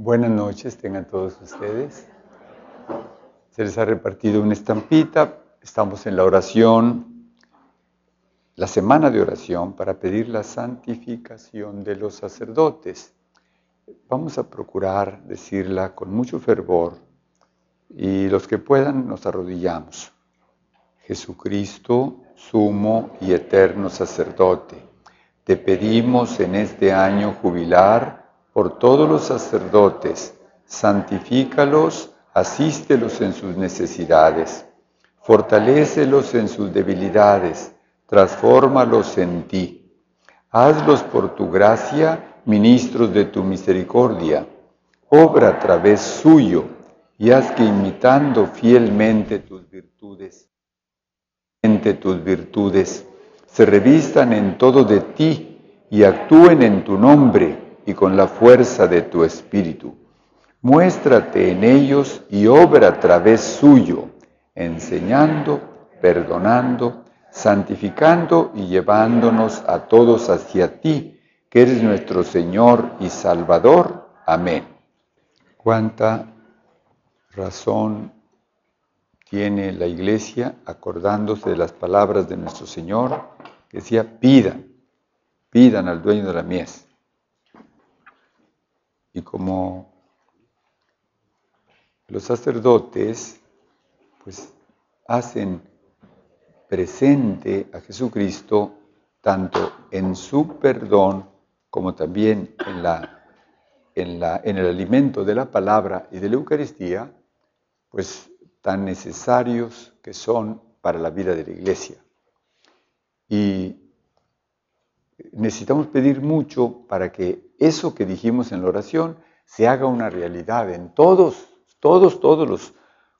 Buenas noches, tengan todos ustedes. Se les ha repartido una estampita. Estamos en la oración, la semana de oración para pedir la santificación de los sacerdotes. Vamos a procurar decirla con mucho fervor y los que puedan nos arrodillamos. Jesucristo, sumo y eterno sacerdote, te pedimos en este año jubilar por todos los sacerdotes, santifícalos, asístelos en sus necesidades, fortalécelos en sus debilidades, transfórmalos en ti. Hazlos por tu gracia ministros de tu misericordia. Obra a través suyo y haz que imitando fielmente tus virtudes, tus virtudes, se revistan en todo de ti y actúen en tu nombre y con la fuerza de tu espíritu. Muéstrate en ellos y obra a través suyo, enseñando, perdonando, santificando y llevándonos a todos hacia ti, que eres nuestro Señor y Salvador. Amén. Cuánta razón tiene la iglesia acordándose de las palabras de nuestro Señor, que decía, pidan, pidan al dueño de la mies. Y como los sacerdotes, pues hacen presente a Jesucristo tanto en su perdón como también en, la, en, la, en el alimento de la palabra y de la Eucaristía, pues tan necesarios que son para la vida de la iglesia. Y necesitamos pedir mucho para que eso que dijimos en la oración se haga una realidad en todos, todos, todos los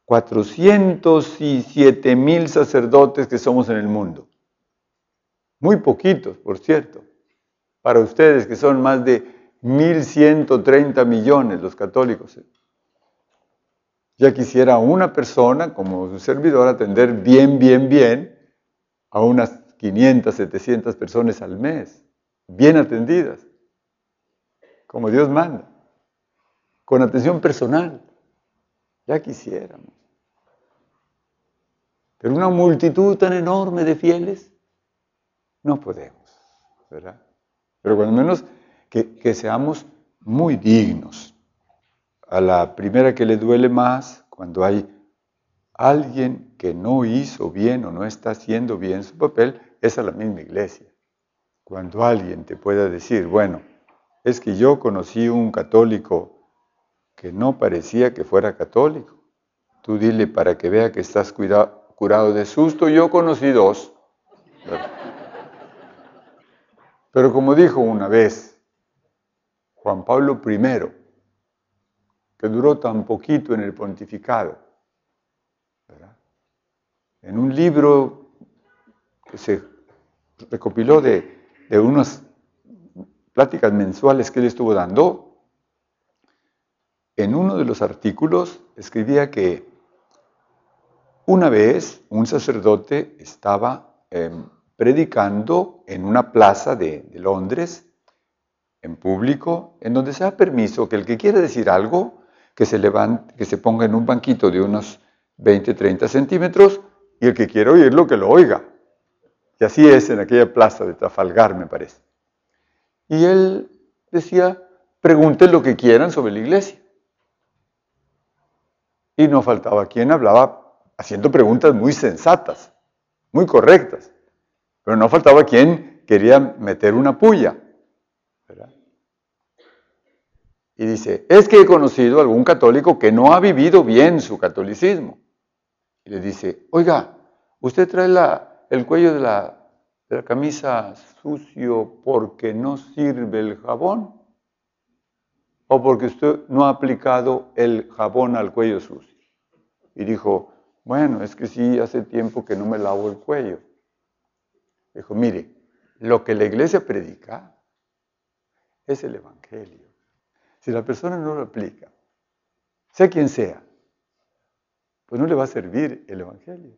407 mil sacerdotes que somos en el mundo. Muy poquitos, por cierto. Para ustedes que son más de 1.130 millones los católicos. Ya quisiera una persona, como su servidor, atender bien, bien, bien a unas 500, 700 personas al mes, bien atendidas, como Dios manda, con atención personal. Ya quisiéramos. Pero una multitud tan enorme de fieles, no podemos, ¿verdad? Pero cuando menos que, que seamos muy dignos a la primera que le duele más, cuando hay alguien que no hizo bien o no está haciendo bien su papel, es a la misma iglesia. Cuando alguien te pueda decir, bueno, es que yo conocí un católico que no parecía que fuera católico. Tú dile para que vea que estás curado de susto. Yo conocí dos. Pero como dijo una vez Juan Pablo I, que duró tan poquito en el pontificado. En un libro que se recopiló de, unas pláticas mensuales que él estuvo dando, en uno de los artículos escribía que una vez un sacerdote estaba em, predicando en una plaza de, Londres, en público, en donde se da permiso que el que quiera decir algo que se, levante, que se ponga en un banquito de unos 20, 30 centímetros y el que quiera oírlo, que lo oiga. Y así es en aquella plaza de Trafalgar, me parece. Y él decía, pregunten lo que quieran sobre la iglesia. Y no faltaba quien hablaba haciendo preguntas muy sensatas, muy correctas. Pero no faltaba quien quería meter una puya. Y dice, es que he conocido a algún católico que no ha vivido bien su catolicismo. Y le dice, oiga, ¿usted trae la, el cuello de la, de la camisa sucio porque no sirve el jabón? ¿O porque usted no ha aplicado el jabón al cuello sucio? Y dijo, bueno, es que sí, hace tiempo que no me lavo el cuello. Dijo, mire, lo que la iglesia predica es el Evangelio. Si la persona no lo aplica, sea quien sea, pues no le va a servir el Evangelio.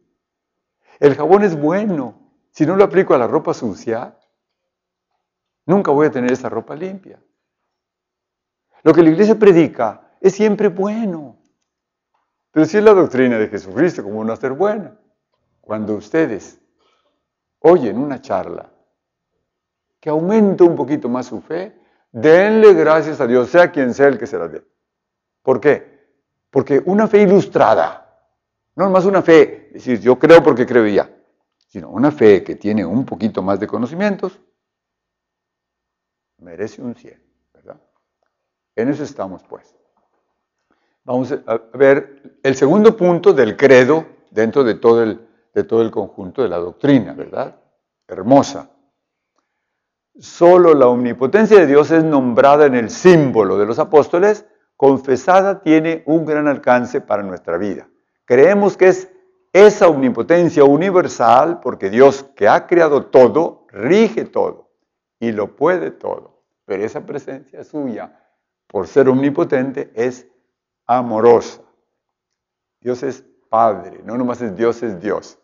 El jabón es bueno. Si no lo aplico a la ropa sucia, nunca voy a tener esa ropa limpia. Lo que la iglesia predica es siempre bueno. Pero si es la doctrina de Jesucristo, ¿cómo no hacer buena? Cuando ustedes oyen una charla que aumenta un poquito más su fe, denle gracias a Dios, sea quien sea el que se la dé. ¿Por qué? Porque una fe ilustrada, no más una fe, es decir, yo creo porque creo ya, sino una fe que tiene un poquito más de conocimientos, merece un 100, ¿verdad? En eso estamos pues. Vamos a ver el segundo punto del credo dentro de todo el, de todo el conjunto de la doctrina, ¿verdad? Hermosa. Solo la omnipotencia de Dios es nombrada en el símbolo de los apóstoles, confesada tiene un gran alcance para nuestra vida. Creemos que es esa omnipotencia universal porque Dios que ha creado todo, rige todo y lo puede todo. Pero esa presencia suya, por ser omnipotente, es amorosa. Dios es Padre, no nomás es Dios, es Dios.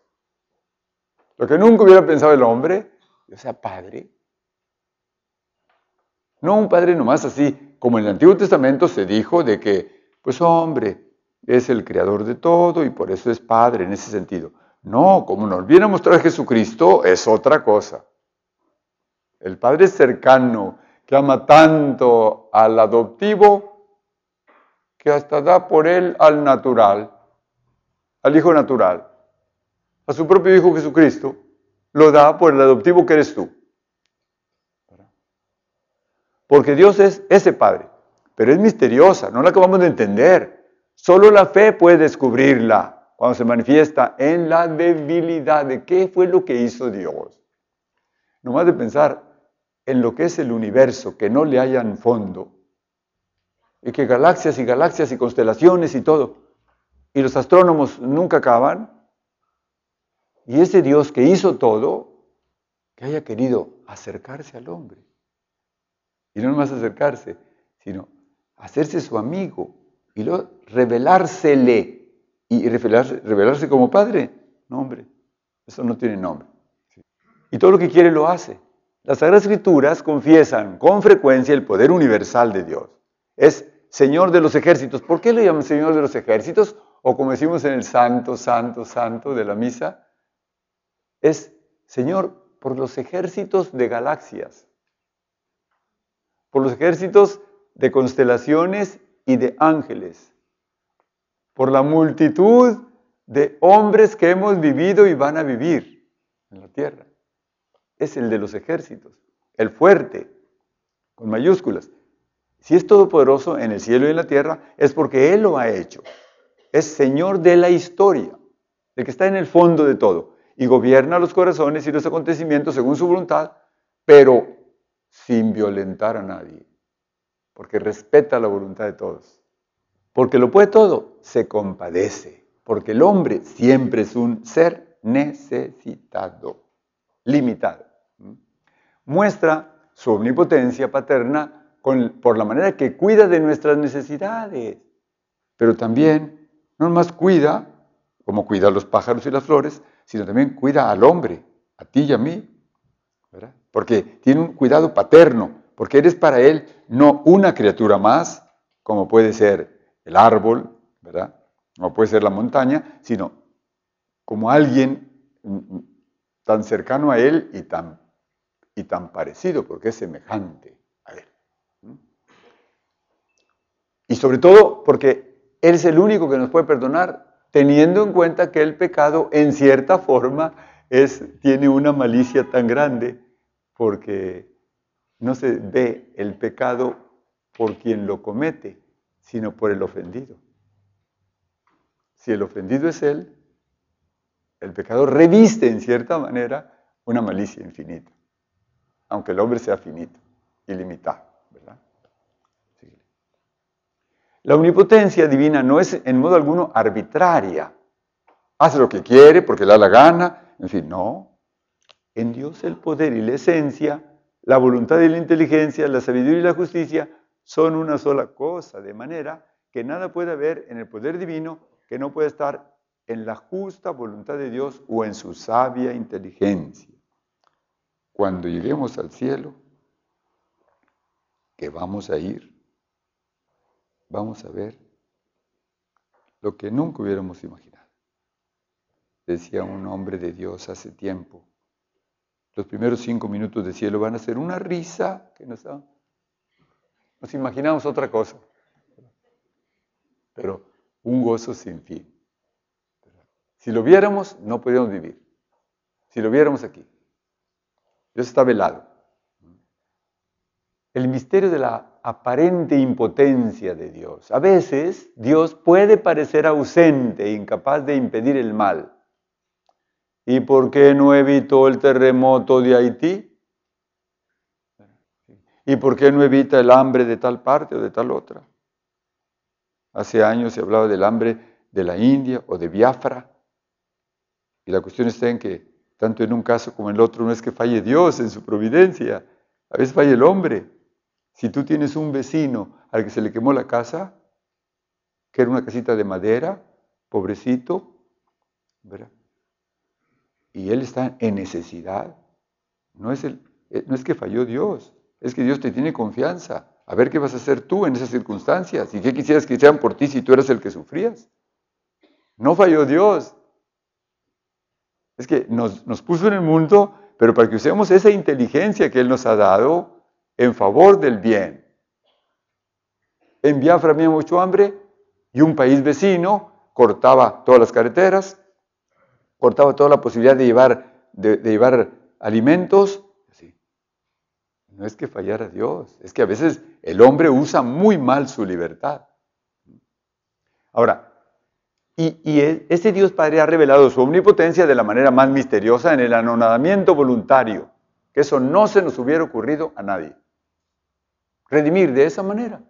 Lo que nunca hubiera pensado el hombre, Dios sea Padre. No un Padre nomás así, como en el Antiguo Testamento se dijo de que, pues hombre, es el creador de todo y por eso es Padre en ese sentido. No, como nos viene a mostrar Jesucristo, es otra cosa. El Padre cercano, que ama tanto al adoptivo, que hasta da por él al natural, al Hijo natural, a su propio Hijo Jesucristo, lo da por el adoptivo que eres tú. Porque Dios es ese Padre, pero es misteriosa, no la acabamos de entender. Solo la fe puede descubrirla cuando se manifiesta en la debilidad de qué fue lo que hizo Dios. No más de pensar en lo que es el universo, que no le hayan fondo, y que galaxias y galaxias y constelaciones y todo, y los astrónomos nunca acaban, y ese Dios que hizo todo, que haya querido acercarse al hombre, y no nomás acercarse, sino hacerse su amigo, y luego revelársele, y revelarse, revelarse como padre, no hombre, eso no tiene nombre. Y todo lo que quiere lo hace. Las Sagradas Escrituras confiesan con frecuencia el poder universal de Dios. Es Señor de los ejércitos. ¿Por qué le llaman Señor de los ejércitos? O como decimos en el Santo, Santo, Santo de la misa, es Señor por los ejércitos de galaxias, por los ejércitos de constelaciones y de ángeles, por la multitud de hombres que hemos vivido y van a vivir en la tierra. Es el de los ejércitos, el fuerte, con mayúsculas. Si es todopoderoso en el cielo y en la tierra, es porque Él lo ha hecho. Es Señor de la historia, el que está en el fondo de todo y gobierna los corazones y los acontecimientos según su voluntad, pero sin violentar a nadie, porque respeta la voluntad de todos. Porque lo puede todo, se compadece, porque el hombre siempre es un ser necesitado, limitado. Muestra su omnipotencia paterna por la manera que cuida de nuestras necesidades, pero también no más cuida, como cuida a los pájaros y las flores, sino también cuida al hombre, a ti y a mí, ¿verdad? Porque tiene un cuidado paterno, porque eres para él no una criatura más, como puede ser el árbol, ¿verdad? O puede ser la montaña, sino como alguien mm, mm, tan cercano a él y tan, y tan parecido, porque es semejante. Y sobre todo porque Él es el único que nos puede perdonar, teniendo en cuenta que el pecado en cierta forma es, tiene una malicia tan grande, porque no se ve el pecado por quien lo comete, sino por el ofendido. Si el ofendido es Él, el pecado reviste en cierta manera una malicia infinita, aunque el hombre sea finito, ilimitado. La omnipotencia divina no es en modo alguno arbitraria. Hace lo que quiere porque le da la gana. En fin, no. En Dios el poder y la esencia, la voluntad y la inteligencia, la sabiduría y la justicia son una sola cosa, de manera que nada puede haber en el poder divino que no pueda estar en la justa voluntad de Dios o en su sabia inteligencia. Cuando lleguemos al cielo, que vamos a ir, vamos a ver lo que nunca hubiéramos imaginado. Decía un hombre de Dios hace tiempo, los primeros cinco minutos de cielo van a ser una risa que nos da. Nos imaginamos otra cosa, pero un gozo sin fin. Si lo viéramos, no podríamos vivir. Si lo viéramos aquí. Dios está velado. El misterio de la aparente impotencia de Dios. A veces Dios puede parecer ausente e incapaz de impedir el mal. ¿Y por qué no evitó el terremoto de Haití? ¿Y por qué no evita el hambre de tal parte o de tal otra? Hace años se hablaba del hambre de la India o de Biafra. Y la cuestión está en que tanto en un caso como en el otro no es que falle Dios en su providencia, a veces falla el hombre. Si tú tienes un vecino al que se le quemó la casa, que era una casita de madera, pobrecito, ¿verdad? Y él está en necesidad, no es, el, eh, no es que falló Dios, es que Dios te tiene confianza. A ver qué vas a hacer tú en esas circunstancias y qué quisieras que sean por ti si tú eras el que sufrías. No falló Dios. Es que nos, nos puso en el mundo, pero para que usemos esa inteligencia que Él nos ha dado en favor del bien. En Biafra había mucho hambre y un país vecino cortaba todas las carreteras, cortaba toda la posibilidad de llevar, de, llevar alimentos. No es que fallara Dios, es que a veces el hombre usa muy mal su libertad. Ahora, y, y, e, ese Dios Padre ha revelado su omnipotencia de la manera más misteriosa en el anonadamiento voluntario, que eso no se nos hubiera ocurrido a nadie. Redimir de esa manera.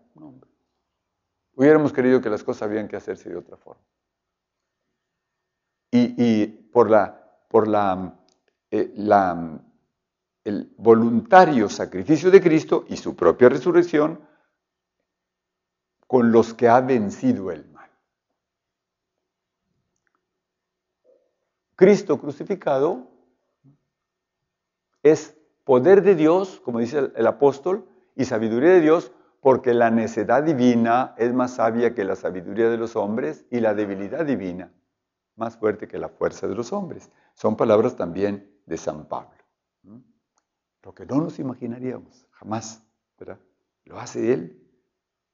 Hubiéramos querido que las cosas habían que hacerse de otra forma y, por, la, por la, eh, la, el voluntario sacrificio de Cristo y su propia resurrección con los que ha vencido el mal. Cristo crucificado es poder de Dios, como dice el apóstol, y sabiduría de Dios, porque la necedad divina es más sabia que la sabiduría de los hombres y la debilidad divina más fuerte que la fuerza de los hombres. Son palabras también de San Pablo. Lo que no nos imaginaríamos, jamás, ¿verdad? Lo hace él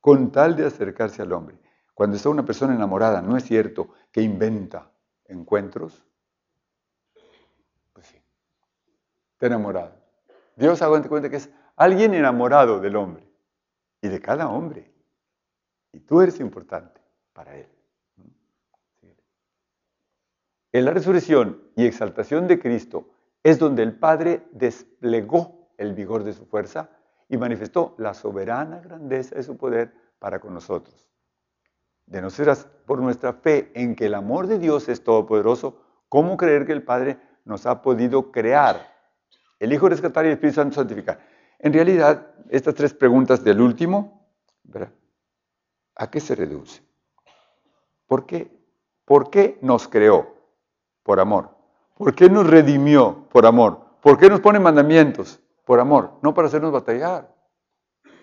con tal de acercarse al hombre. Cuando está una persona enamorada, ¿no es cierto que inventa encuentros? Pues sí, está enamorado. Dios haga cuenta que es alguien enamorado del hombre y de cada hombre. Y tú eres importante para él. En la resurrección y exaltación de Cristo es donde el Padre desplegó el vigor de su fuerza y manifestó la soberana grandeza de su poder para con nosotros. De no ser por nuestra fe en que el amor de Dios es todopoderoso, ¿cómo creer que el Padre nos ha podido crear? El Hijo rescatar y el Espíritu Santo santificar. En realidad, estas tres preguntas del último, ¿a qué se reduce? ¿Por qué? ¿Por qué nos creó? Por amor. ¿Por qué nos redimió? Por amor. ¿Por qué nos pone mandamientos? Por amor, no para hacernos batallar.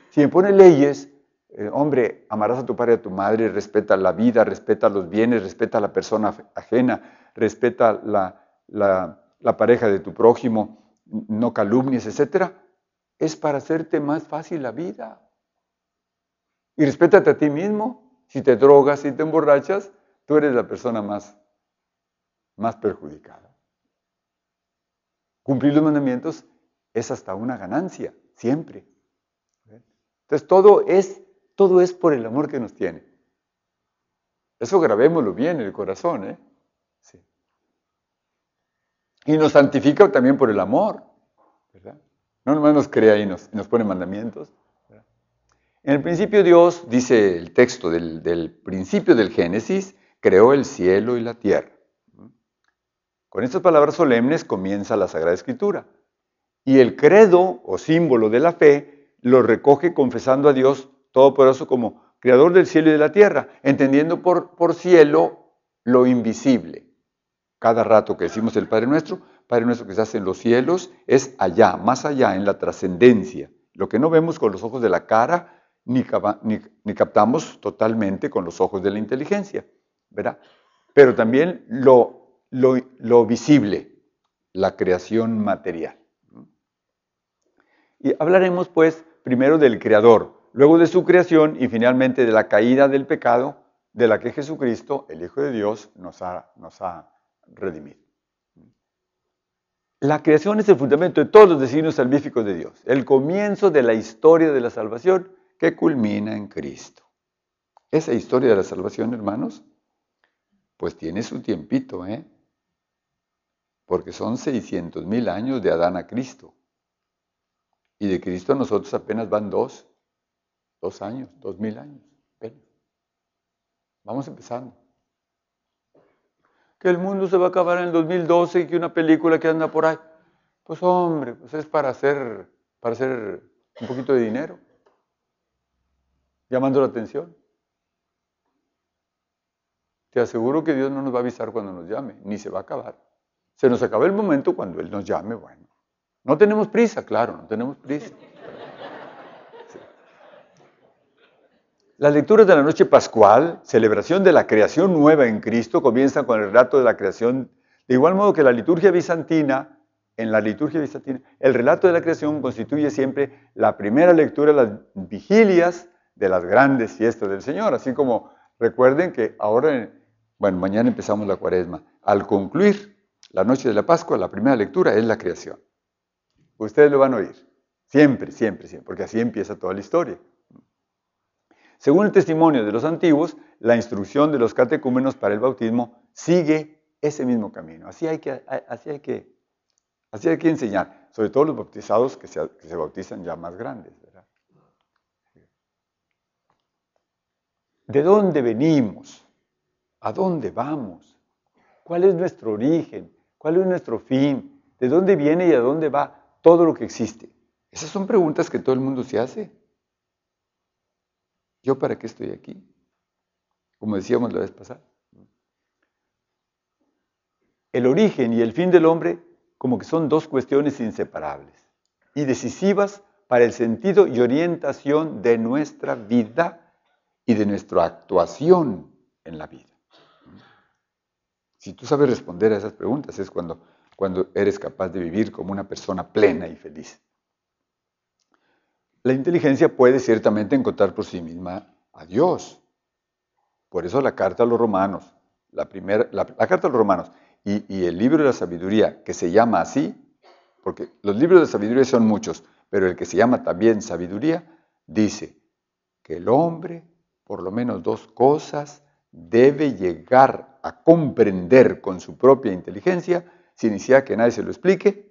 Si me pone leyes, eh, hombre, amarás a tu padre y a tu madre, respeta la vida, respeta los bienes, respeta a la persona ajena, respeta la, pareja de tu prójimo, no calumnies, etc. Es para hacerte más fácil la vida. Y respétate a ti mismo. Si te drogas, si te emborrachas, tú eres la persona más más perjudicada. Cumplir los mandamientos es hasta una ganancia, siempre. Entonces todo es, todo es por el amor que nos tiene. Eso grabémoslo bien en el corazón, ¿eh? Sí. Y nos santifica también por el amor, ¿verdad? No nomás nos crea y nos, nos pone mandamientos. En el principio Dios, dice el texto del, del principio del Génesis, creó el cielo y la tierra. Con estas palabras solemnes comienza la Sagrada Escritura. Y el credo o símbolo de la fe lo recoge confesando a Dios Todopoderoso como Creador del cielo y de la tierra, entendiendo por, por cielo lo invisible. Cada rato que decimos el Padre Nuestro, Padre Nuestro que estás en los cielos, es allá, más allá, en la trascendencia. Lo que no vemos con los ojos de la cara ni, captamos totalmente con los ojos de la inteligencia, ¿verdad? Pero también lo, lo visible, la creación material. Y hablaremos pues primero del Creador, luego de su creación y finalmente de la caída del pecado de la que Jesucristo, el Hijo de Dios, nos ha, nos ha redimido. La creación es el fundamento de todos los designios salvíficos de Dios, el comienzo de la historia de la salvación que culmina en Cristo. Esa historia de la salvación, hermanos, pues tiene su tiempito, ¿eh? Porque son 600 mil años de Adán a Cristo. Y de Cristo a nosotros apenas van dos, dos años, dos mil años. Vamos empezando. Que el mundo se va a acabar en el 2012 y que una película que anda por ahí. Pues hombre, pues es para hacer, para hacer un poquito de dinero. Llamando la atención. Te aseguro que Dios no nos va a avisar cuando nos llame, ni se va a acabar. Se nos acaba el momento cuando Él nos llame, bueno. No tenemos prisa, claro, no tenemos prisa. Las lecturas de la noche pascual, celebración de la creación nueva en Cristo, comienzan con el relato de la creación, de igual modo que la liturgia bizantina, en la liturgia bizantina, el relato de la creación constituye siempre la primera lectura de las vigilias de las grandes fiestas del Señor, así como recuerden que ahora, bueno, mañana empezamos la cuaresma, al concluir la noche de la Pascua, la primera lectura es la creación. Ustedes lo van a oír. Siempre, siempre, siempre, porque así empieza toda la historia. Según el testimonio de los antiguos, la instrucción de los catecúmenos para el bautismo sigue ese mismo camino. Así hay que, así hay que, así hay que enseñar, sobre todo los bautizados que se, que se bautizan ya más grandes. ¿De dónde venimos? ¿A dónde vamos? ¿Cuál es nuestro origen? ¿Cuál es nuestro fin? ¿De dónde viene y a dónde va? todo lo que existe? Esas son preguntas que todo el mundo se hace. ¿Yo para qué estoy aquí? Como decíamos la vez pasada. El origen y el fin del hombre como que son dos cuestiones inseparables y decisivas para el sentido y orientación de nuestra vida y de nuestra actuación en la vida. Si tú sabes responder a esas preguntas es cuando cuando eres capaz de vivir como una persona plena y feliz. La inteligencia puede ciertamente encontrar por sí misma a Dios. Por eso la carta a los romanos, la, la, carta a los romanos y, y el libro de la sabiduría, que se llama así, porque los libros de sabiduría son muchos, pero el que se llama también sabiduría, dice que el hombre, por lo menos dos cosas, debe llegar a comprender con su propia inteligencia sin necesidad que nadie se lo explique,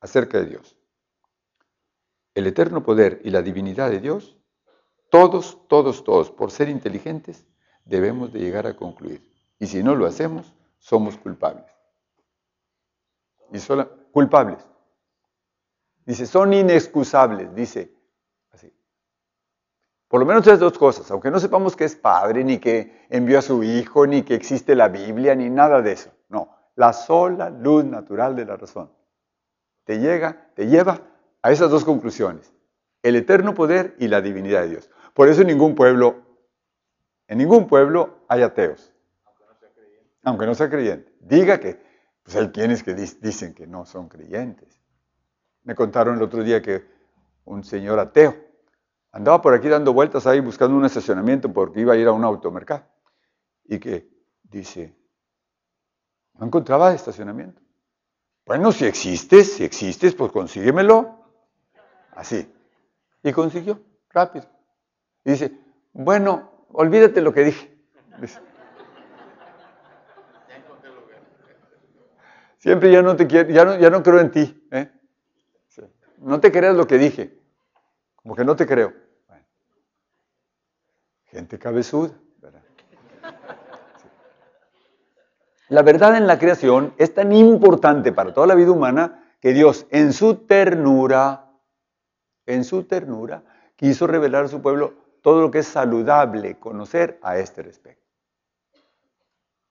acerca de Dios. El eterno poder y la divinidad de Dios, todos, todos, todos, por ser inteligentes, debemos de llegar a concluir. Y si no lo hacemos, somos culpables. Y solo, culpables. Dice, son inexcusables, dice. Por lo menos esas dos cosas, aunque no sepamos que es padre, ni que envió a su hijo, ni que existe la Biblia, ni nada de eso. No, la sola luz natural de la razón. Te llega, te lleva a esas dos conclusiones, el eterno poder y la divinidad de Dios. Por eso en ningún pueblo, en ningún pueblo hay ateos. Aunque no sea creyente. Diga que, pues hay quienes que dicen que no son creyentes. Me contaron el otro día que un señor ateo andaba por aquí dando vueltas ahí buscando un estacionamiento porque iba a ir a un automercado. Y que dice, no encontraba estacionamiento. Bueno, si existes, si existes, pues consíguemelo. Así. Y consiguió, rápido. Y dice, bueno, olvídate lo que dije. Siempre ya no te quiero, ya no, ya no creo en ti. ¿eh? No te creas lo que dije. Como que no te creo. Gente cabezuda. La verdad en la creación es tan importante para toda la vida humana que Dios en su ternura, en su ternura, quiso revelar a su pueblo todo lo que es saludable conocer a este respecto.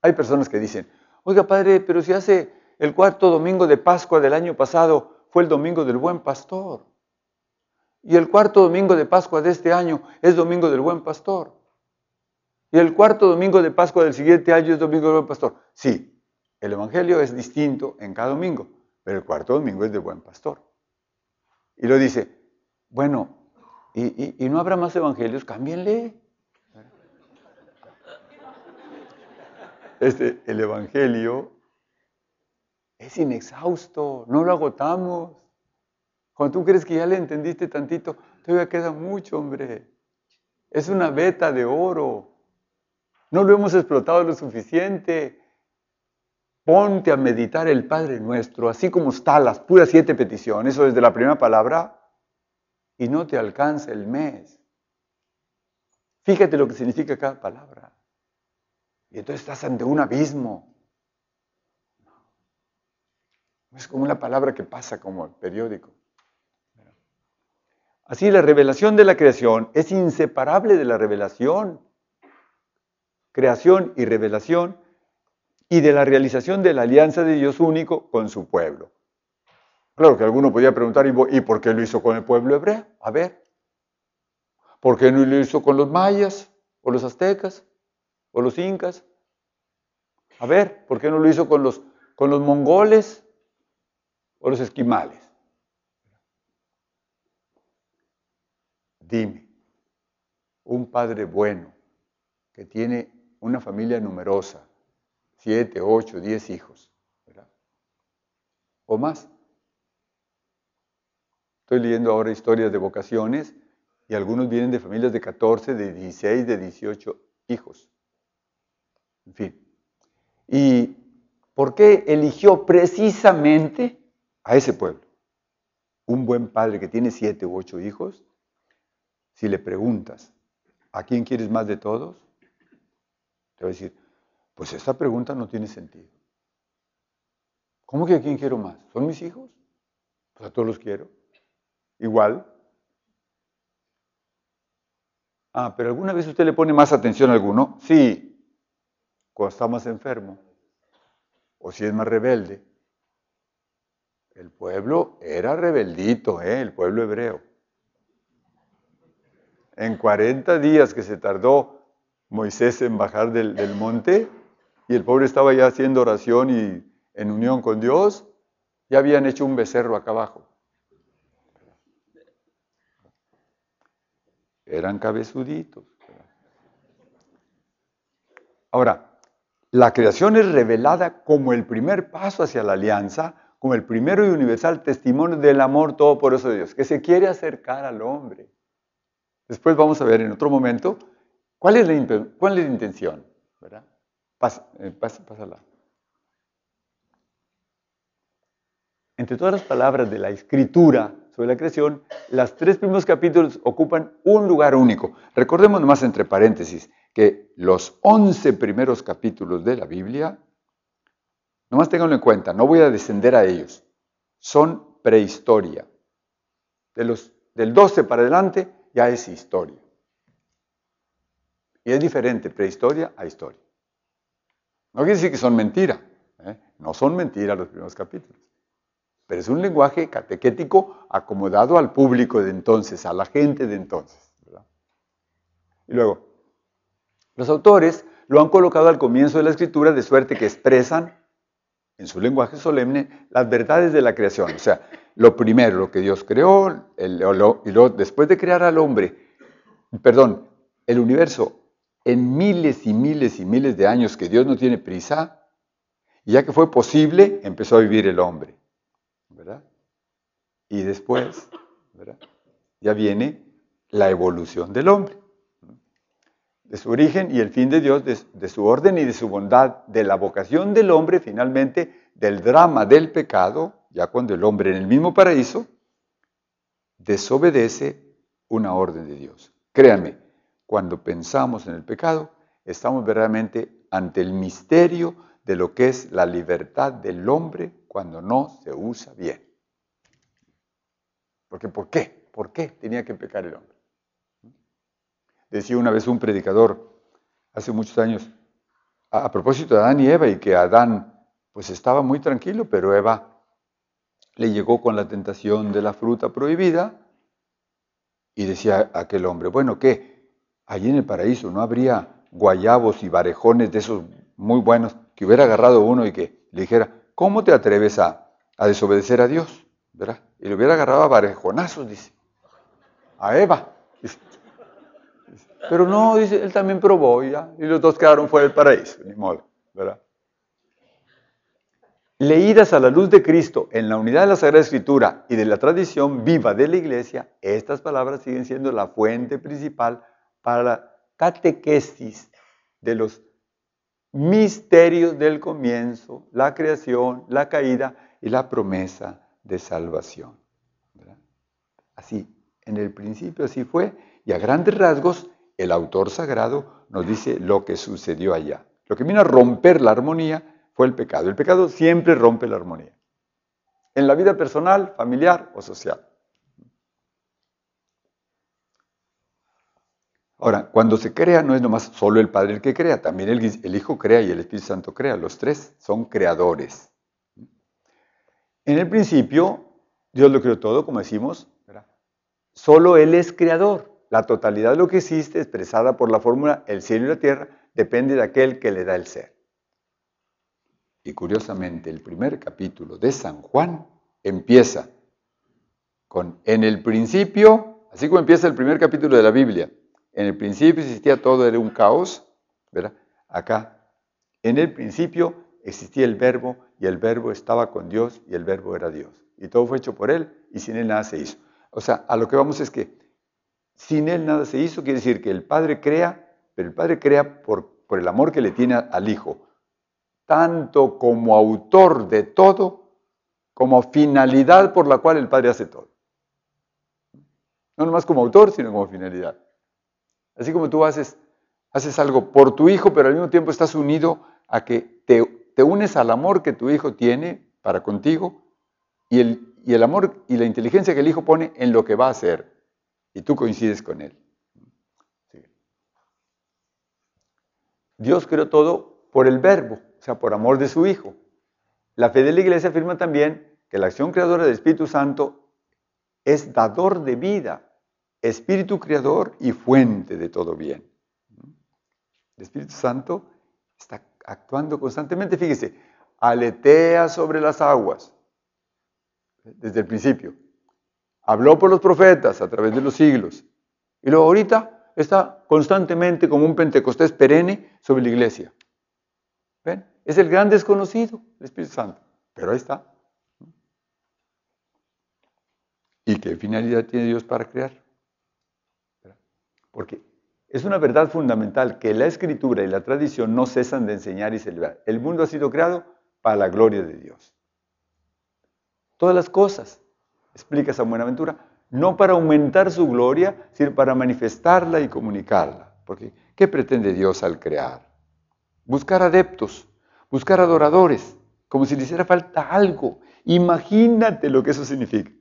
Hay personas que dicen, oiga padre, pero si hace el cuarto domingo de Pascua del año pasado fue el domingo del buen pastor. Y el cuarto domingo de Pascua de este año es Domingo del Buen Pastor. Y el cuarto domingo de Pascua del siguiente año es Domingo del Buen Pastor. Sí, el Evangelio es distinto en cada domingo, pero el cuarto domingo es del Buen Pastor. Y lo dice, bueno, ¿y, no habrá más evangelios? Cámbienle. Este, el Evangelio es inexhausto, no lo agotamos. Cuando tú crees que ya le entendiste tantito, todavía queda mucho, hombre. Es una beta de oro. No lo hemos explotado lo suficiente. Ponte a meditar el Padre Nuestro, así como están las puras siete peticiones, eso desde la primera palabra, y no te alcanza el mes. Fíjate lo que significa cada palabra. Y entonces estás ante un abismo. Es como una palabra que pasa como el periódico. Así la revelación de la creación es inseparable de la revelación creación y revelación, y de la realización de la alianza de Dios único con su pueblo. Claro que alguno podría preguntar, ¿y por qué lo hizo con el pueblo hebreo? A ver, ¿por qué no lo hizo con los mayas, o los aztecas, o los incas? A ver, ¿por qué no lo hizo con los, con los mongoles o los esquimales? Dime, un padre bueno que tiene una familia numerosa, siete, ocho, diez hijos, ¿verdad? O más. Estoy leyendo ahora historias de vocaciones y algunos vienen de familias de 14, de 16, de 18 hijos. En fin. ¿Y por qué eligió precisamente a ese pueblo? Un buen padre que tiene siete u ocho hijos, si le preguntas, ¿a quién quieres más de todos? Te va a decir, pues esta pregunta no tiene sentido. ¿Cómo que a quién quiero más? ¿Son mis hijos? Pues a todos los quiero. Igual. Ah, pero ¿alguna vez usted le pone más atención a alguno? Sí, cuando está más enfermo. O si es más rebelde. El pueblo era rebeldito, ¿eh? el pueblo hebreo. En 40 días que se tardó Moisés en bajar del, monte y el pobre estaba ya haciendo oración y en unión con Dios, ya habían hecho un becerro acá abajo. Eran cabezuditos. Ahora, la creación es revelada como el primer paso hacia la alianza, como el primero y universal testimonio del amor todo por eso de Dios, que se quiere acercar al hombre. Después vamos a ver en otro momento ¿Cuál es la, cuál es la intención? ¿Verdad? Eh, pásala. Entre todas las palabras de la escritura sobre la creación, los tres primeros capítulos ocupan un lugar único. Recordemos nomás entre paréntesis que los once primeros capítulos de la Biblia, nomás tenganlo en cuenta, no voy a descender a ellos, son prehistoria. De los, del 12 para adelante ya es historia. Y es diferente prehistoria a historia. No quiere decir que son mentiras. ¿eh? No son mentiras los primeros capítulos. Pero es un lenguaje catequético acomodado al público de entonces, a la gente de entonces. Y luego, los autores lo han colocado al comienzo de la escritura de suerte que expresan en su lenguaje solemne las verdades de la creación. O sea, lo primero, lo que Dios creó, y luego después de crear al hombre, perdón, el universo en miles y miles y miles de años que Dios no tiene prisa, ya que fue posible, empezó a vivir el hombre. ¿Verdad? Y después, ¿verdad? Ya viene la evolución del hombre. De su origen y el fin de Dios, de, su orden y de su bondad, de la vocación del hombre, finalmente, del drama del pecado, ya cuando el hombre en el mismo paraíso desobedece una orden de Dios. Créanme, cuando pensamos en el pecado, estamos verdaderamente ante el misterio de lo que es la libertad del hombre cuando no se usa bien. Porque ¿por qué? ¿Por qué tenía que pecar el hombre? Decía una vez un predicador hace muchos años a, propósito de Adán y Eva y que Adán pues estaba muy tranquilo, pero Eva le llegó con la tentación de la fruta prohibida Y decía aquel hombre, bueno, ¿qué? Allí en el paraíso no habría guayabos y barejones de esos muy buenos que hubiera agarrado uno y que le dijera, ¿cómo te atreves a, desobedecer a Dios? ¿Verdad? Y le hubiera agarrado a barejonazos, dice. A Eva. Pero no, dice, él también probó ya. Y los dos quedaron fuera del paraíso, ni modo, ¿verdad? Leídas a la luz de Cristo en la unidad de la Sagrada Escritura y de la tradición viva de la Iglesia, estas palabras siguen siendo la fuente principal para la catequesis de los misterios del comienzo, la creación, la caída y la promesa de salvación. Así, en el principio así fue, y a grandes rasgos el autor sagrado nos dice lo que sucedió allá. Lo que vino a romper la armonía fue el pecado. El pecado siempre rompe la armonía. En la vida personal, familiar o social. Ahora, cuando se crea no es nomás solo el Padre el que crea, también el, Hijo crea y el Espíritu Santo crea. Los tres son creadores. En el principio, Dios lo creó todo, como decimos, solo Él es creador. La totalidad de lo que existe, expresada por la fórmula el cielo y la tierra, depende de aquel que le da el ser. Y curiosamente, el primer capítulo de San Juan empieza con en el principio, así como empieza el primer capítulo de la Biblia, en el principio existía todo, era un caos, ¿verdad? Acá, en el principio existía el verbo y el verbo estaba con Dios y el verbo era Dios. Y todo fue hecho por Él y sin Él nada se hizo. O sea, a lo que vamos es que sin Él nada se hizo, quiere decir que el Padre crea, pero el Padre crea por, el amor que le tiene al Hijo tanto como autor de todo, como finalidad por la cual el Padre hace todo. No nomás como autor, sino como finalidad. Así como tú haces, haces algo por tu hijo, pero al mismo tiempo estás unido a que te, te unes al amor que tu hijo tiene para contigo y el, y el amor y la inteligencia que el hijo pone en lo que va a hacer. Y tú coincides con él. Dios creó todo por el verbo o sea, por amor de su Hijo. La fe de la Iglesia afirma también que la acción creadora del Espíritu Santo es dador de vida, espíritu creador y fuente de todo bien. El Espíritu Santo está actuando constantemente, fíjese, aletea sobre las aguas desde el principio. Habló por los profetas a través de los siglos. Y luego ahorita está constantemente como un Pentecostés perenne sobre la iglesia. ¿Ven? Es el gran desconocido, el Espíritu Santo. Pero ahí está. ¿Y qué finalidad tiene Dios para crear? Porque es una verdad fundamental que la escritura y la tradición no cesan de enseñar y celebrar. El mundo ha sido creado para la gloria de Dios. Todas las cosas, explica San Buenaventura, no para aumentar su gloria, sino para manifestarla y comunicarla. Porque, ¿qué pretende Dios al crear? Buscar adeptos, buscar adoradores, como si le hiciera falta algo. Imagínate lo que eso significa.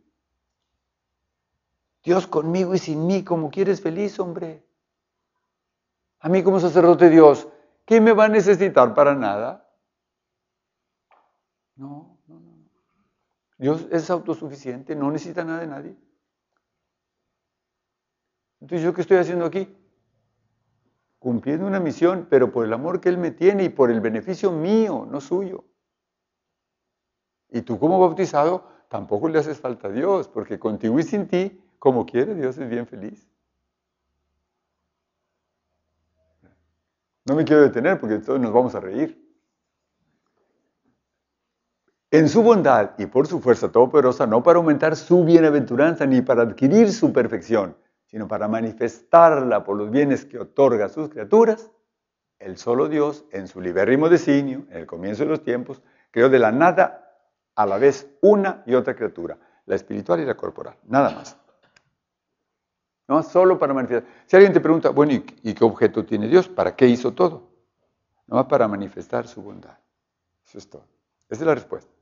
Dios conmigo y sin mí, como quieres feliz, hombre. A mí como sacerdote Dios, ¿qué me va a necesitar para nada? No. Dios es autosuficiente, no necesita nada de nadie. Entonces, ¿yo qué estoy haciendo aquí? cumpliendo una misión, pero por el amor que Él me tiene y por el beneficio mío, no suyo. Y tú como bautizado tampoco le haces falta a Dios, porque contigo y sin ti, como quiere, Dios es bien feliz. No me quiero detener porque todos nos vamos a reír. En su bondad y por su fuerza todopoderosa, no para aumentar su bienaventuranza ni para adquirir su perfección, sino para manifestarla por los bienes que otorga a sus criaturas, el solo Dios, en su libérrimo designio, en el comienzo de los tiempos, creó de la nada a la vez una y otra criatura, la espiritual y la corporal, nada más. No, solo para manifestar. Si alguien te pregunta, bueno, ¿y, qué objeto tiene Dios? ¿Para qué hizo todo? No, para manifestar su bondad. Eso es todo. Esa es la respuesta.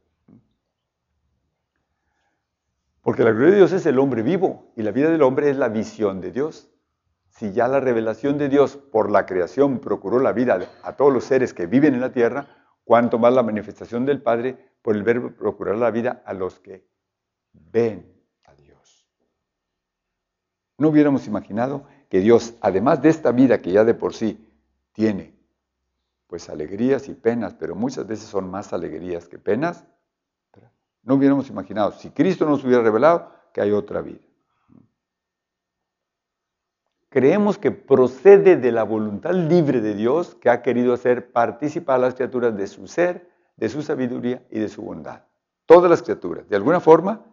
Porque la gloria de Dios es el hombre vivo y la vida del hombre es la visión de Dios. Si ya la revelación de Dios por la creación procuró la vida a todos los seres que viven en la tierra, cuanto más la manifestación del Padre por el verbo procurar la vida a los que ven a Dios. No hubiéramos imaginado que Dios, además de esta vida que ya de por sí tiene, pues alegrías y penas, pero muchas veces son más alegrías que penas, no hubiéramos imaginado, si Cristo nos hubiera revelado, que hay otra vida. Creemos que procede de la voluntad libre de Dios que ha querido hacer participar a las criaturas de su ser, de su sabiduría y de su bondad. Todas las criaturas. De alguna forma,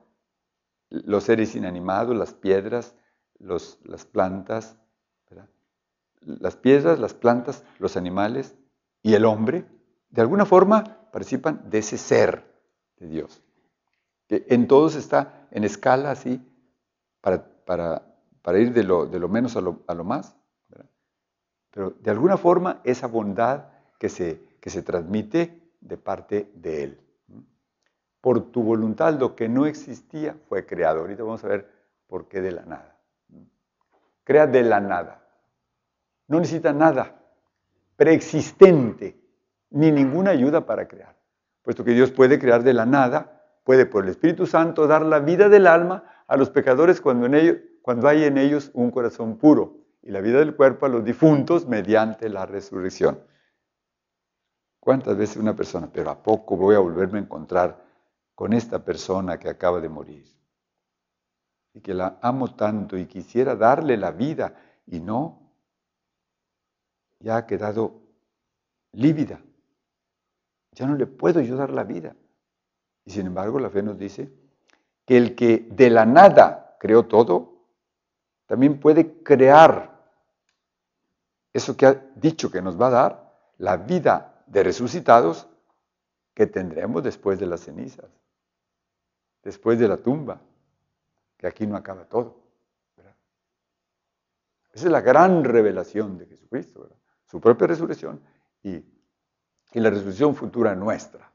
los seres inanimados, las piedras, las plantas, las piedras, las plantas, los animales y el hombre, de alguna forma participan de ese ser de Dios. Que en todos está en escala así, para, para, ir de lo, de lo, menos a lo, a lo más. Pero de alguna forma esa bondad que se, que se transmite de parte de Él. Por tu voluntad lo que no existía fue creado. Ahorita vamos a ver por qué de la nada. Crea de la nada. No necesita nada preexistente, ni ninguna ayuda para crear. Puesto que Dios puede crear de la nada, puede por el Espíritu Santo dar la vida del alma a los pecadores cuando, hay en ellos un corazón puro y la vida del cuerpo a los difuntos mediante la resurrección. ¿Cuántas veces una persona, pero a poco voy a volverme a encontrar con esta persona que acaba de morir? Y que la amo tanto y quisiera darle la vida y no, ya ha quedado lívida. Ya no le puedo yo dar la vida. Y sin embargo la fe nos dice que el que de la nada creó todo, también puede crear eso que ha dicho que nos va a dar, la vida de resucitados que tendremos después de las cenizas, después de la tumba, que aquí no acaba todo. Esa es la gran revelación de Jesucristo, su propia resurrección y, la resurrección futura nuestra.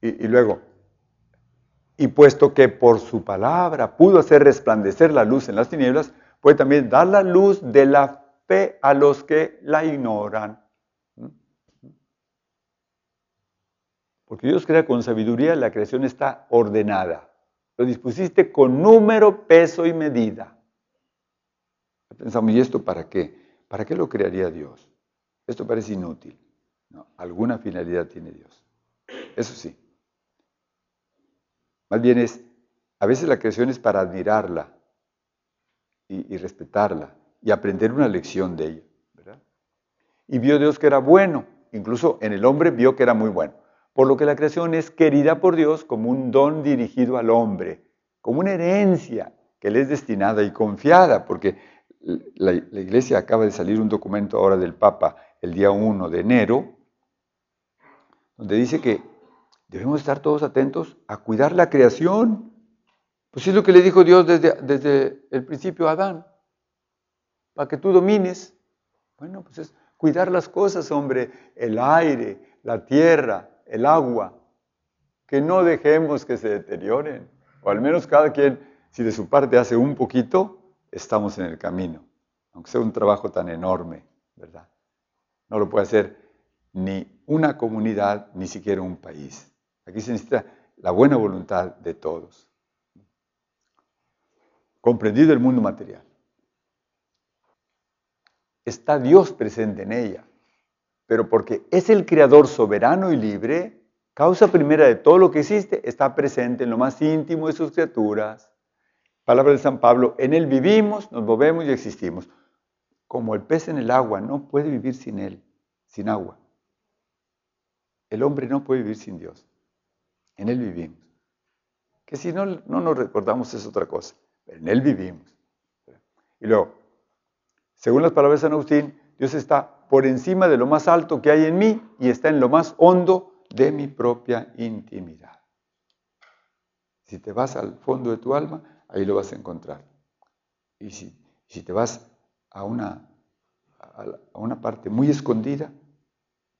Y, luego, y puesto que por su palabra pudo hacer resplandecer la luz en las tinieblas, puede también dar la luz de la fe a los que la ignoran. Porque Dios crea con sabiduría, la creación está ordenada. Lo dispusiste con número, peso y medida. Pensamos, ¿y esto para qué? ¿Para qué lo crearía Dios? Esto parece inútil. No, alguna finalidad tiene Dios. Eso sí. Más bien es, a veces la creación es para admirarla y, respetarla y aprender una lección de ella. Y vio Dios que era bueno. Incluso en el hombre vio que era muy bueno por lo que la creación es querida por Dios como un don dirigido al hombre, como una herencia que le es destinada y confiada, porque la, iglesia acaba de salir un documento ahora del Papa el día 1 de enero, donde dice que debemos estar todos atentos a cuidar la creación. Pues es lo que le dijo Dios desde, desde el principio a Adán, para que tú domines. Bueno, pues es cuidar las cosas, hombre, el aire, la tierra, el agua, que no dejemos que se deterioren, o al menos cada quien, si de su parte hace un poquito, estamos en el camino, aunque sea un trabajo tan enorme, ¿verdad? No lo puede hacer ni una comunidad, ni siquiera un país. Aquí se necesita la buena voluntad de todos. Comprendido el mundo material. Está Dios presente en ella pero porque es el creador soberano y libre, causa primera de todo lo que existe, está presente en lo más íntimo de sus criaturas. Palabra de San Pablo, en él vivimos, nos movemos y existimos. Como el pez en el agua, no puede vivir sin él, sin agua. El hombre no puede vivir sin Dios. En él vivimos. Que si no, no nos recordamos es otra cosa. En él vivimos. Y luego, según las palabras de San Agustín, Dios está por encima de lo más alto que hay en mí y está en lo más hondo de mi propia intimidad. Si te vas al fondo de tu alma, ahí lo vas a encontrar. Y si, te vas a una, a una parte muy escondida,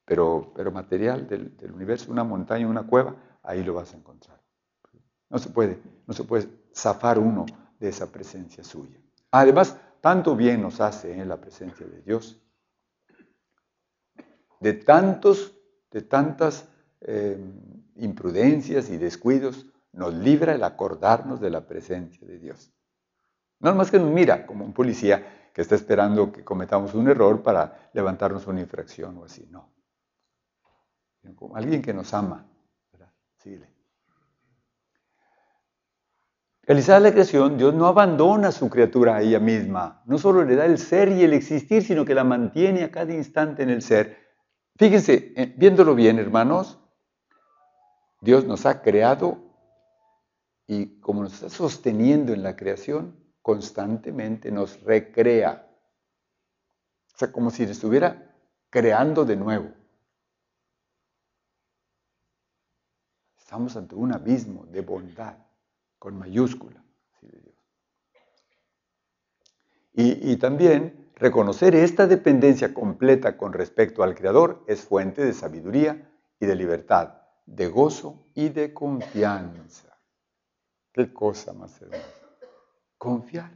pero, pero material del, universo, una montaña, una cueva, ahí lo vas a encontrar. No se puede, no se puede zafar uno de esa presencia suya. Además, tanto bien nos hace en la presencia de Dios de tantos, de tantas eh, imprudencias y descuidos, nos libra el acordarnos de la presencia de Dios. No más que nos mira como un policía que está esperando que cometamos un error para levantarnos una infracción o así, no. Como alguien que nos ama. Realizada la creación, Dios no abandona a su criatura a ella misma. No solo le da el ser y el existir, sino que la mantiene a cada instante en el ser. Fíjense, eh, viéndolo bien, hermanos, Dios nos ha creado y como nos está sosteniendo en la creación, constantemente nos recrea. O sea, como si estuviera creando de nuevo. Estamos ante un abismo de bondad, con mayúscula. Y, también reconocer esta dependencia completa con respecto al Creador es fuente de sabiduría y de libertad, de gozo y de confianza. Qué cosa más hermosa. Confiar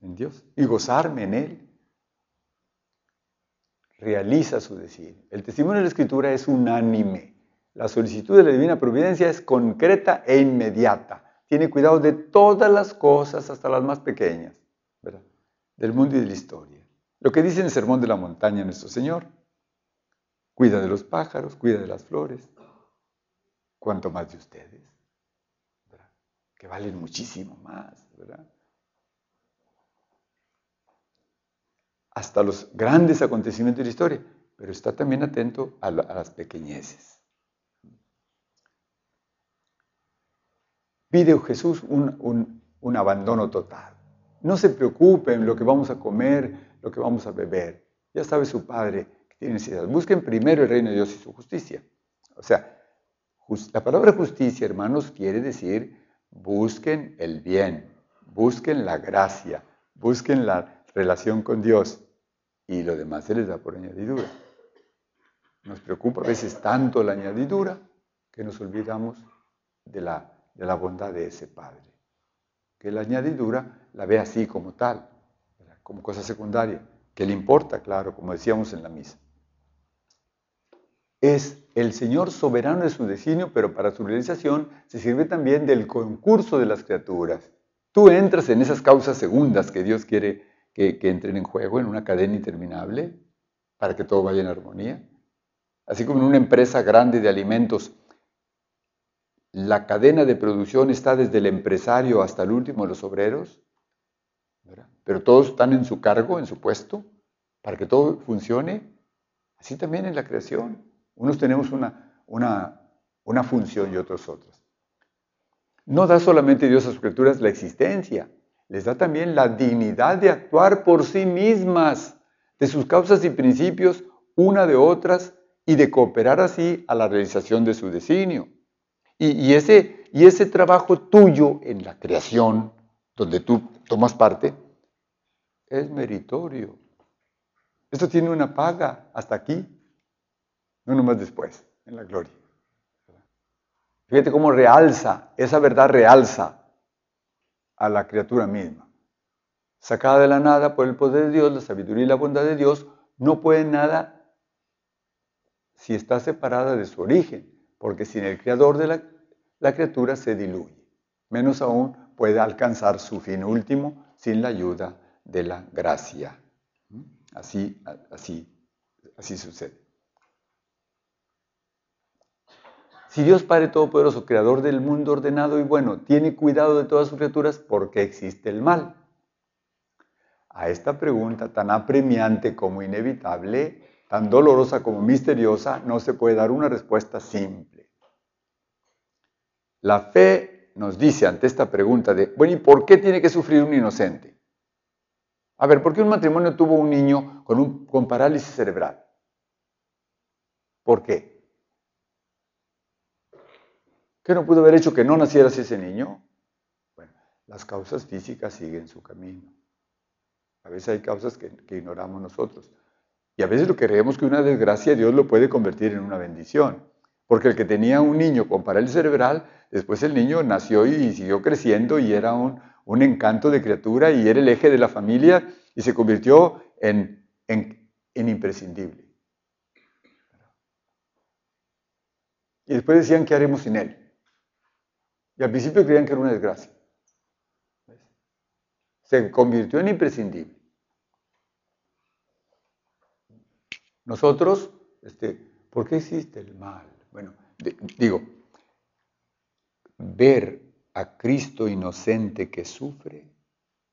en Dios y gozarme en Él. Realiza su decir. El testimonio de la Escritura es unánime. La solicitud de la divina providencia es concreta e inmediata. Tiene cuidado de todas las cosas, hasta las más pequeñas, del mundo y de la historia. Lo que dice en el Sermón de la Montaña nuestro Señor. Cuida de los pájaros, cuida de las flores. Cuanto más de ustedes, que valen muchísimo más. Hasta los grandes acontecimientos de la historia, pero está también atento a las pequeñeces. Pide Jesús un, abandono total. No se preocupen lo que vamos a comer, lo que vamos a beber. Ya sabe su Padre que tiene necesidad. Busquen primero el reino de Dios y su justicia. O sea, la palabra justicia, hermanos, quiere decir busquen el bien, busquen la gracia, busquen la relación con Dios y lo demás se les da por añadidura. Nos preocupa a veces tanto la añadidura que nos olvidamos de la de la bondad de ese Padre. Que la añadidura la ve así como tal, como cosa secundaria, que le importa, claro, como decíamos en la misa. Es el Señor soberano de su designio, pero para su realización se sirve también del concurso de las criaturas. Tú entras en esas causas segundas que Dios quiere que, que entren en juego en una cadena interminable para que todo vaya en armonía. Así como en una empresa grande de alimentos la cadena de producción está desde el empresario hasta el último de los obreros, pero todos están en su cargo, en su puesto, para que todo funcione. Así también en la creación. Unos tenemos una, una, una función y otros otras. No da solamente Dios a sus criaturas la existencia, les da también la dignidad de actuar por sí mismas, de sus causas y principios, una de otras, y de cooperar así a la realización de su designio. Y, ese, y ese trabajo tuyo en la creación, donde tú tomas parte, es meritorio. Esto tiene una paga hasta aquí, no nomás después, en la gloria. Fíjate cómo realza, esa verdad realza a la criatura misma. Sacada de la nada por el poder de Dios, la sabiduría y la bondad de Dios, no puede nada si está separada de su origen porque sin el creador de la, criatura se diluye. Menos aún puede alcanzar su fin último sin la ayuda de la gracia. Así, así, así sucede. Si Dios Padre Todopoderoso, Creador del mundo ordenado y bueno, tiene cuidado de todas sus criaturas, ¿por qué existe el mal? A esta pregunta tan apremiante como inevitable, tan dolorosa como misteriosa, no se puede dar una respuesta simple. La fe nos dice ante esta pregunta de, bueno, ¿y por qué tiene que sufrir un inocente? A ver, ¿por qué un matrimonio tuvo un niño con, parálisis cerebral? ¿Por qué? ¿Qué no pudo haber hecho que no naciera ese niño? Bueno, las causas físicas siguen su camino. A veces hay causas que ignoramos nosotros. Y a veces lo que creemos que una desgracia Dios lo puede convertir en una bendición. Porque el que tenía un niño con parálisis cerebral, después el niño nació y siguió creciendo y era un, encanto de criatura y era el eje de la familia y se convirtió en, en, imprescindible. Y después decían, ¿qué haremos sin él? Y al principio creían que era una desgracia. Se convirtió en imprescindible. Nosotros, este, ¿por qué existe el mal? Bueno, digo, ver a Cristo inocente que sufre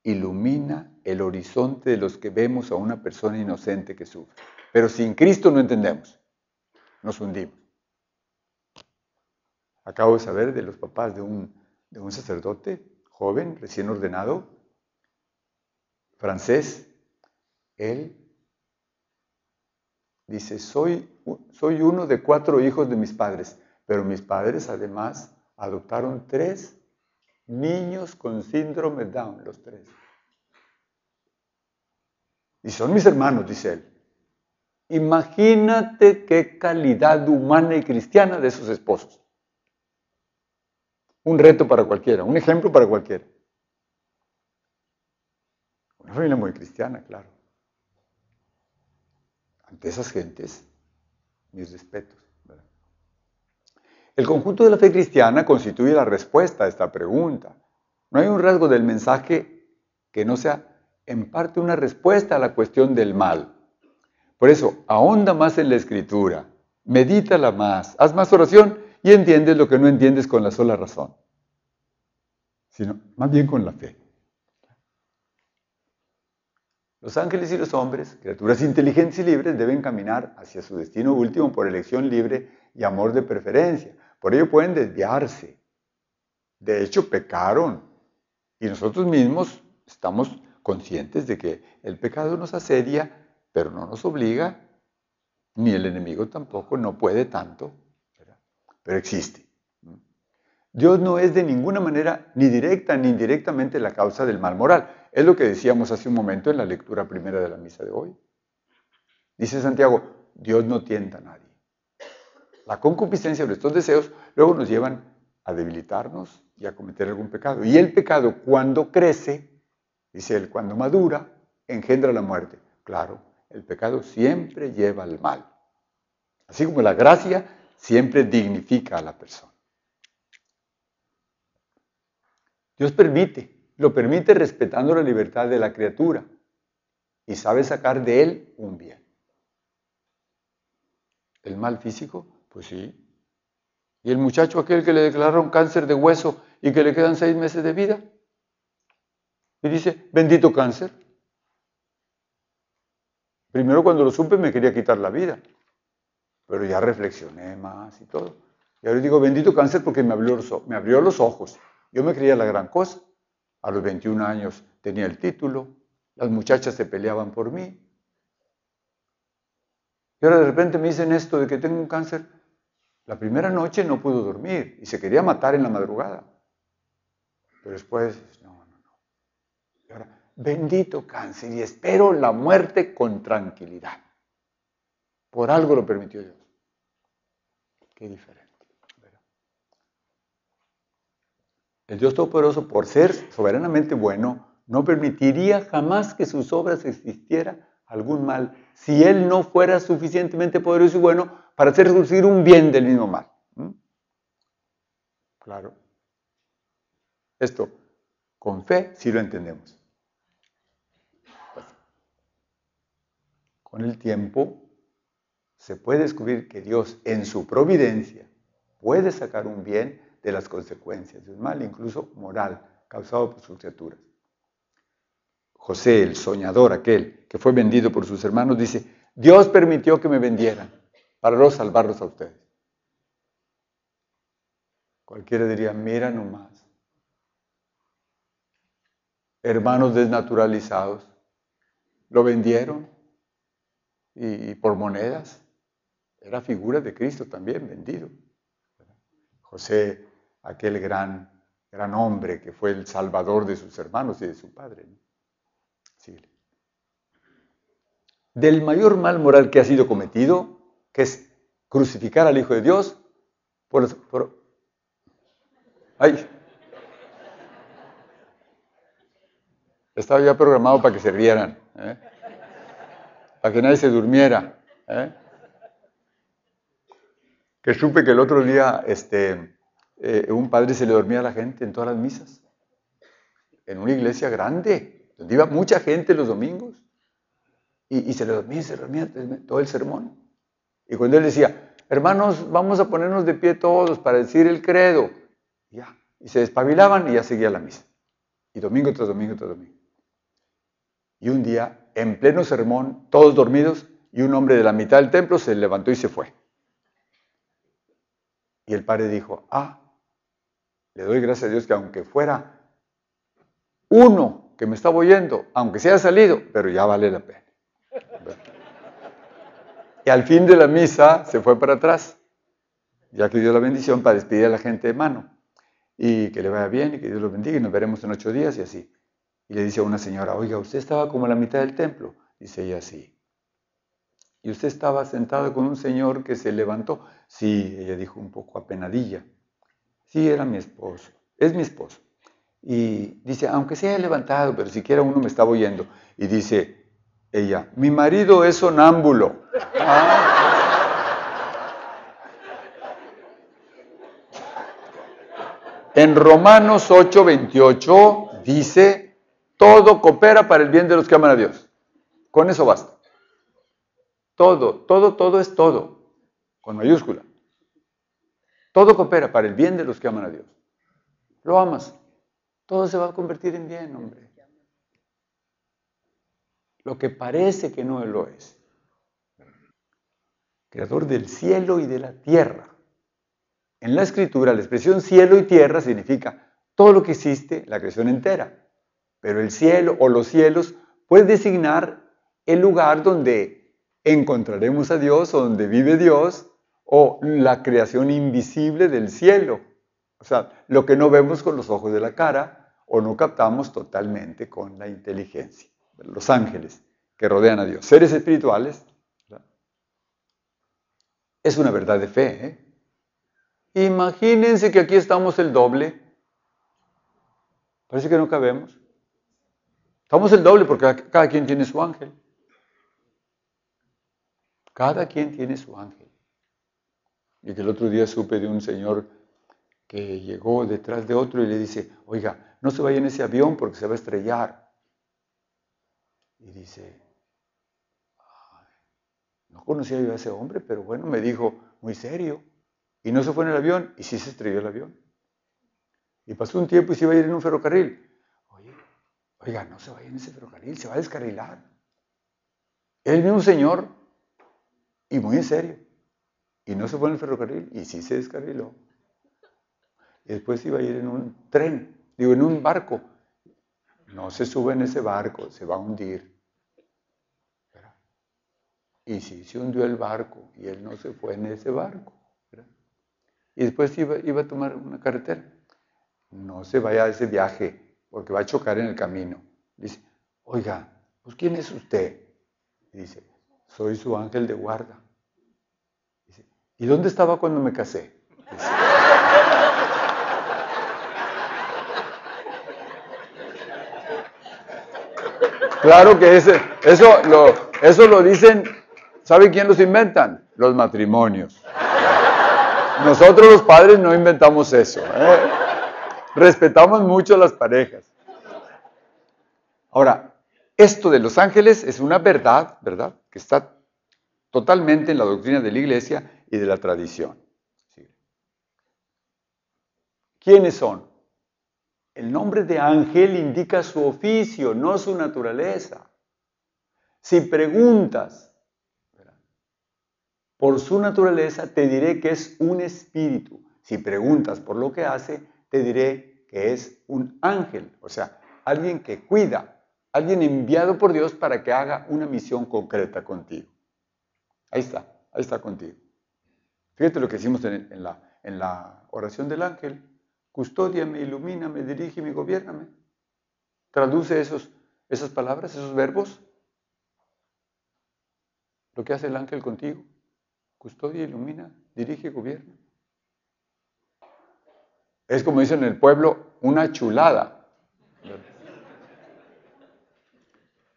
ilumina el horizonte de los que vemos a una persona inocente que sufre. Pero sin Cristo no entendemos, nos hundimos. Acabo de saber de los papás de un, de un sacerdote joven, recién ordenado, francés. Él dice, soy, soy uno de cuatro hijos de mis padres, pero mis padres además adoptaron tres niños con síndrome Down, los tres. Y son mis hermanos, dice él. Imagínate qué calidad humana y cristiana de esos esposos. Un reto para cualquiera, un ejemplo para cualquiera. Una familia muy cristiana, claro. Ante esas gentes, mis respetos. El conjunto de la fe cristiana constituye la respuesta a esta pregunta. No hay un rasgo del mensaje que no sea en parte una respuesta a la cuestión del mal. Por eso, ahonda más en la escritura, medítala más, haz más oración y entiendes lo que no entiendes con la sola razón, sino más bien con la fe. Los ángeles y los hombres, criaturas inteligentes y libres, deben caminar hacia su destino último por elección libre y amor de preferencia. Por ello pueden desviarse. De hecho, pecaron. Y nosotros mismos estamos conscientes de que el pecado nos asedia, pero no nos obliga, ni el enemigo tampoco, no puede tanto, pero existe. Dios no es de ninguna manera ni directa ni indirectamente la causa del mal moral. Es lo que decíamos hace un momento en la lectura primera de la misa de hoy. Dice Santiago, Dios no tienta a nadie. La concupiscencia de estos deseos luego nos llevan a debilitarnos y a cometer algún pecado. Y el pecado cuando crece, dice él, cuando madura, engendra la muerte. Claro, el pecado siempre lleva al mal. Así como la gracia siempre dignifica a la persona. Dios permite, lo permite respetando la libertad de la criatura y sabe sacar de él un bien. ¿El mal físico? Pues sí. ¿Y el muchacho aquel que le declararon cáncer de hueso y que le quedan seis meses de vida? Y dice, bendito cáncer. Primero cuando lo supe me quería quitar la vida, pero ya reflexioné más y todo. Y ahora digo, bendito cáncer porque me abrió, los, ojos. Yo me creía la gran cosa. A los 21 años tenía el título, las muchachas se peleaban por mí. Y ahora de repente me dicen esto de que tengo un cáncer. La primera noche no pudo dormir y se quería matar en la madrugada. Pero después, no, no, no. Y ahora, bendito cáncer y espero la muerte con tranquilidad. Por algo lo permitió Dios. Qué diferente. El Dios Todopoderoso, por ser soberanamente bueno, no permitiría jamás que sus obras existiera algún mal si Él no fuera suficientemente poderoso y bueno para hacer surgir un bien del mismo mal. Claro. Esto, con fe, sí lo entendemos. Con el tiempo se puede descubrir que Dios en su providencia puede sacar un bien de las consecuencias de un mal, incluso moral, causado por sus criaturas. José, el soñador aquel que fue vendido por sus hermanos, dice, Dios permitió que me vendieran para no salvarlos a ustedes. Cualquiera diría, mira nomás. Hermanos desnaturalizados, lo vendieron y, por monedas. Era figura de Cristo también vendido. José aquel gran, gran hombre que fue el salvador de sus hermanos y de su padre. Del mayor mal moral que ha sido cometido, que es crucificar al Hijo de Dios, por, ¡Ay! Estaba ya programado para que se rieran, ¿eh? para que nadie se durmiera. ¿eh? Que supe que el otro día este, eh, un padre se le dormía a la gente en todas las misas, en una iglesia grande. donde iba mucha gente los domingos. Y, se le dormía, se dormía todo el sermón. Y cuando él decía, hermanos, vamos a ponernos de pie todos para decir el credo, ya, y se despabilaban y ya seguía la misa. Y domingo tras domingo tras domingo. Y un día, en pleno sermón, todos dormidos, y un hombre de la mitad del templo se levantó y se fue. Y el padre dijo, ah, le doy gracias a Dios que aunque fuera uno que me estaba oyendo, aunque se haya salido, pero ya vale la pena. Y al fin de la misa se fue para atrás, ya que dio la bendición para despedir a la gente de mano. Y que le vaya bien y que Dios lo bendiga y nos veremos en ocho días y así. Y le dice a una señora, oiga, usted estaba como a la mitad del templo. Dice ella, sí. Y usted estaba sentada con un señor que se levantó. Sí, ella dijo un poco apenadilla. Sí, era mi esposo. Es mi esposo. Y dice, aunque se haya levantado, pero siquiera uno me estaba oyendo. Y dice ella, mi marido es sonámbulo. En Romanos 8:28 dice, todo coopera para el bien de los que aman a Dios. Con eso basta. Todo, todo, todo es todo, con mayúscula. Todo coopera para el bien de los que aman a Dios. Lo amas, todo se va a convertir en bien, hombre. Lo que parece que no lo es. Creador del cielo y de la tierra. En la escritura, la expresión cielo y tierra significa todo lo que existe, la creación entera. Pero el cielo o los cielos puede designar el lugar donde encontraremos a Dios donde vive Dios o la creación invisible del cielo. O sea, lo que no vemos con los ojos de la cara o no captamos totalmente con la inteligencia. Los ángeles que rodean a Dios, seres espirituales. Es una verdad de fe. ¿eh? Imagínense que aquí estamos el doble. Parece que no cabemos. Estamos el doble porque cada quien tiene su ángel. Cada quien tiene su ángel. Y que el otro día supe de un señor que llegó detrás de otro y le dice, oiga, no se vaya en ese avión porque se va a estrellar. Y dice, no conocía yo a ese hombre, pero bueno, me dijo muy serio. Y no se fue en el avión y sí se estrelló el avión. Y pasó un tiempo y se iba a ir en un ferrocarril. Oye, oiga, no se vaya en ese ferrocarril, se va a descarrilar. El mismo señor, y muy en serio. Y no se fue en el ferrocarril y sí se descarriló. Y después iba a ir en un tren, digo, en un barco. No se sube en ese barco, se va a hundir. Y sí se hundió el barco y él no se fue en ese barco y después iba, iba a tomar una carretera. No se vaya a ese viaje porque va a chocar en el camino. Dice, oiga, pues ¿quién es usted? dice, soy su ángel de guarda. ¿Y dónde estaba cuando me casé? Claro que ese, eso, lo, eso lo dicen, ¿sabe quién los inventan? Los matrimonios. Nosotros los padres no inventamos eso. ¿eh? Respetamos mucho a las parejas. Ahora, esto de los ángeles es una verdad, ¿verdad? Que está totalmente en la doctrina de la iglesia y de la tradición. ¿Quiénes son? El nombre de ángel indica su oficio, no su naturaleza. Si preguntas por su naturaleza te diré que es un espíritu. Si preguntas por lo que hace, te diré que es un ángel, o sea, alguien que cuida, alguien enviado por Dios para que haga una misión concreta contigo. Ahí está, ahí está contigo. Fíjate lo que hicimos en, la, oración del ángel. Custódiame, ilumíname, dirígeme, gobiername. Traduce esos, esas palabras, esos verbos. Lo que hace el ángel contigo custodia, ilumina, dirige, gobierna. Es como dicen en el pueblo, una chulada.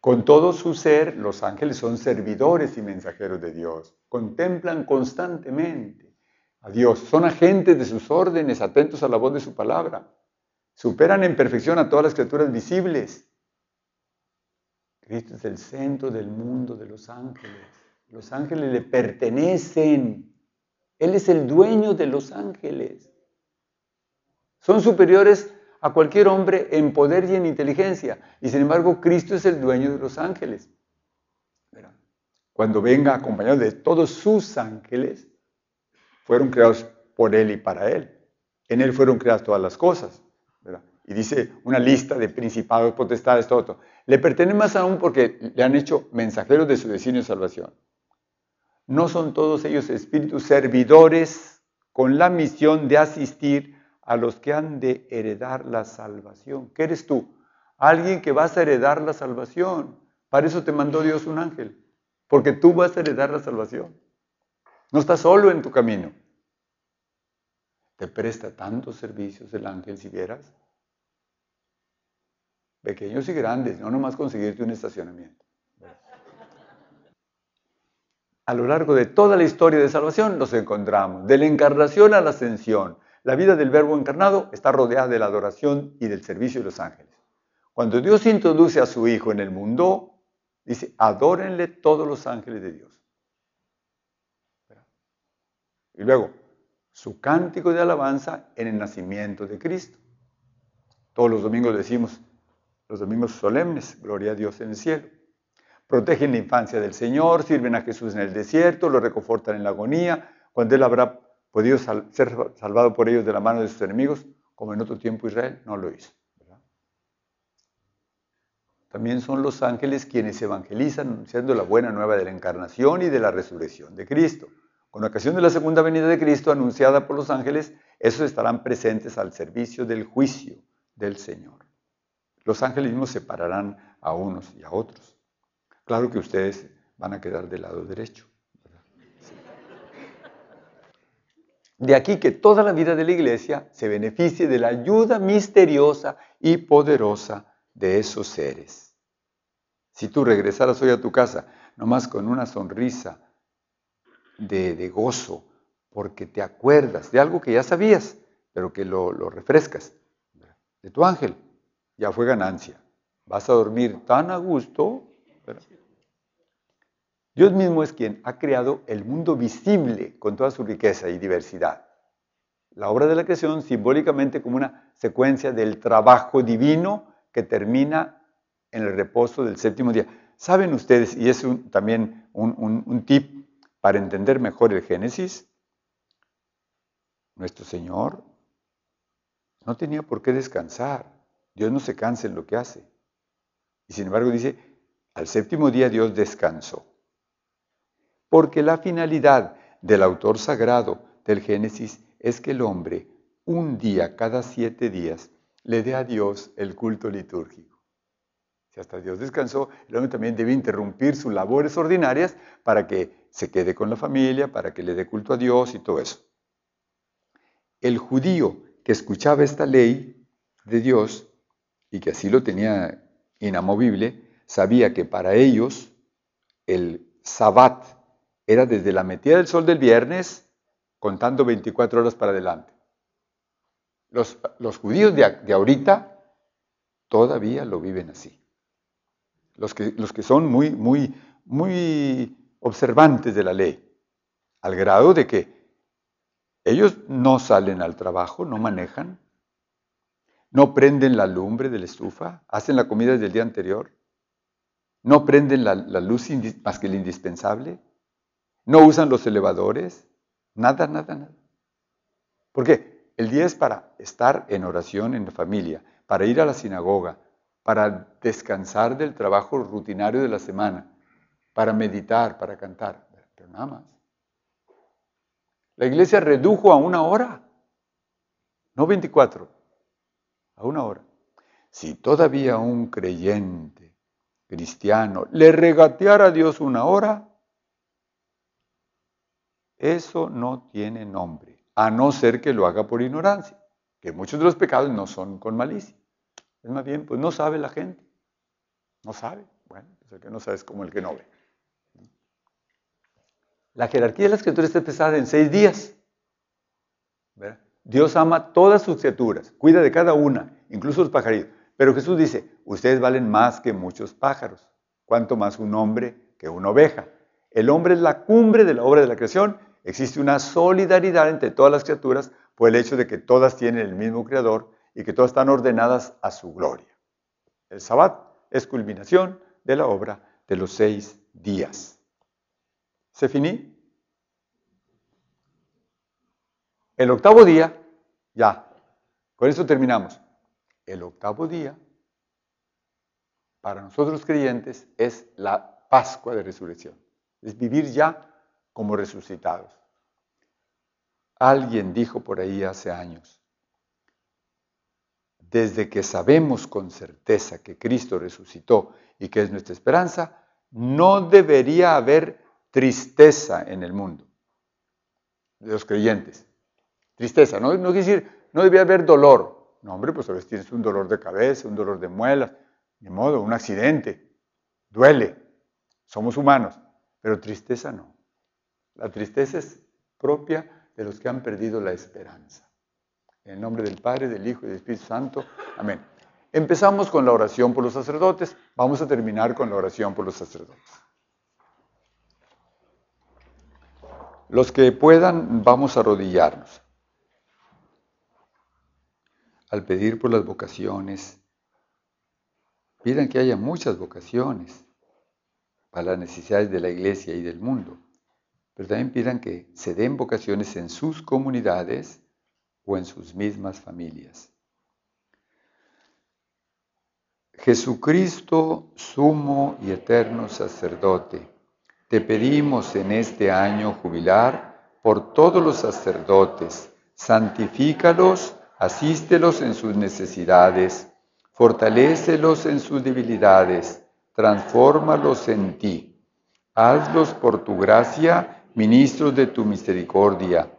Con todo su ser, los ángeles son servidores y mensajeros de Dios. Contemplan constantemente a Dios. Son agentes de sus órdenes, atentos a la voz de su palabra. Superan en perfección a todas las criaturas visibles. Cristo es el centro del mundo de los ángeles. Los ángeles le pertenecen. Él es el dueño de los ángeles. Son superiores a cualquier hombre en poder y en inteligencia. Y sin embargo, Cristo es el dueño de los ángeles. Cuando venga acompañado de todos sus ángeles, fueron creados por Él y para Él. En Él fueron creadas todas las cosas. Y dice una lista de principados, potestades, todo. Le pertenece más aún porque le han hecho mensajeros de su destino y salvación. ¿No son todos ellos espíritus servidores con la misión de asistir a los que han de heredar la salvación. ¿Qué eres tú? Alguien que vas a heredar la salvación. Para eso te mandó Dios un ángel, porque tú vas a heredar la salvación. No estás solo en tu camino. Te presta tantos servicios el ángel si vieras. Pequeños y grandes, no nomás conseguirte un estacionamiento. A lo largo de toda la historia de salvación los encontramos, de la encarnación a la ascensión, la vida del Verbo encarnado está rodeada de la adoración y del servicio de los ángeles. Cuando Dios introduce a su Hijo en el mundo, dice, adórenle todos los ángeles de Dios. Y luego, su cántico de alabanza en el nacimiento de Cristo. Todos los domingos decimos, los domingos solemnes, gloria a Dios en el cielo. Protegen la infancia del Señor, sirven a Jesús en el desierto, lo reconfortan en la agonía, cuando Él habrá podido ser salvado por ellos de la mano de sus enemigos, como en otro tiempo Israel no lo hizo. También son los ángeles quienes evangelizan anunciando la buena nueva de la encarnación y de la resurrección de Cristo. Con ocasión de la segunda venida de Cristo anunciada por los ángeles, esos estarán presentes al servicio del juicio del Señor. Los ángeles mismos separarán a unos y a otros. Claro que ustedes van a quedar del lado derecho. De aquí que toda la vida de la iglesia se beneficie de la ayuda misteriosa y poderosa de esos seres. Si tú regresaras hoy a tu casa, nomás con una sonrisa de, gozo, porque te acuerdas de algo que ya sabías, pero que lo, lo refrescas, de tu ángel, ya fue ganancia. Vas a dormir tan a gusto. Dios mismo es quien ha creado el mundo visible con toda su riqueza y diversidad. La obra de la creación simbólicamente como una secuencia del trabajo divino que termina en el reposo del séptimo día. ¿Saben ustedes, y es también un tip para entender mejor el Génesis? Nuestro Señor no tenía por qué descansar. Dios no se cansa en lo que hace. Y sin embargo dice, al séptimo día Dios descansó. Porque la finalidad del autor sagrado del Génesis es que el hombre, un día cada siete días, le dé a Dios el culto litúrgico. Si hasta Dios descansó, el hombre también debe interrumpir sus labores ordinarias para que se quede con la familia, para que le dé culto a Dios y todo eso. El judío que escuchaba esta ley de Dios y que así lo tenía inamovible, sabía que para ellos el sabbat era desde la metida del sol del viernes, contando 24 horas para adelante. Los, judíos de, ahorita todavía lo viven así. Los que, los que son muy, muy, muy observantes de la ley, al grado de que ellos no salen al trabajo, no manejan, no prenden la lumbre de la estufa, hacen la comida del día anterior, no prenden la, la luz más que el indispensable, no usan los elevadores, nada, nada, nada. ¿Por qué? El día es para estar en oración en la familia, para ir a la sinagoga, para descansar del trabajo rutinario de la semana, para meditar, para cantar, pero nada más. La iglesia redujo a una hora, no 24, a una hora. Si todavía un creyente cristiano le regateara a Dios una hora, eso no tiene nombre, a no ser que lo haga por ignorancia, que muchos de los pecados no son con malicia. Es más bien, pues no sabe la gente. No sabe. Bueno, pues el que no sabe es como el que no ve. La jerarquía de la escritura está empezada en seis días. Dios ama todas sus criaturas, cuida de cada una, incluso los pajaritos. Pero Jesús dice, ustedes valen más que muchos pájaros. cuanto más un hombre que una oveja. El hombre es la cumbre de la obra de la creación. Existe una solidaridad entre todas las criaturas por el hecho de que todas tienen el mismo creador y que todas están ordenadas a su gloria. El sabbat es culminación de la obra de los seis días. ¿Se finí? El octavo día, ya, con eso terminamos. El octavo día, para nosotros creyentes, es la Pascua de Resurrección. Es vivir ya como resucitados. Alguien dijo por ahí hace años, desde que sabemos con certeza que Cristo resucitó y que es nuestra esperanza, no debería haber tristeza en el mundo de los creyentes. Tristeza, no, no quiere decir, no debería haber dolor. No, hombre, pues a veces tienes un dolor de cabeza, un dolor de muelas, de modo, un accidente. Duele. Somos humanos. Pero tristeza no. La tristeza es propia de los que han perdido la esperanza. En el nombre del Padre, del Hijo y del Espíritu Santo. Amén. Empezamos con la oración por los sacerdotes. Vamos a terminar con la oración por los sacerdotes. Los que puedan, vamos a arrodillarnos. Al pedir por las vocaciones, pidan que haya muchas vocaciones para las necesidades de la iglesia y del mundo, pero también pidan que se den vocaciones en sus comunidades o en sus mismas familias. Jesucristo, sumo y eterno sacerdote, te pedimos en este año jubilar por todos los sacerdotes, santifícalos, asístelos en sus necesidades, fortalécelos en sus debilidades, transfórmalos en ti. Hazlos por tu gracia, ministros de tu misericordia.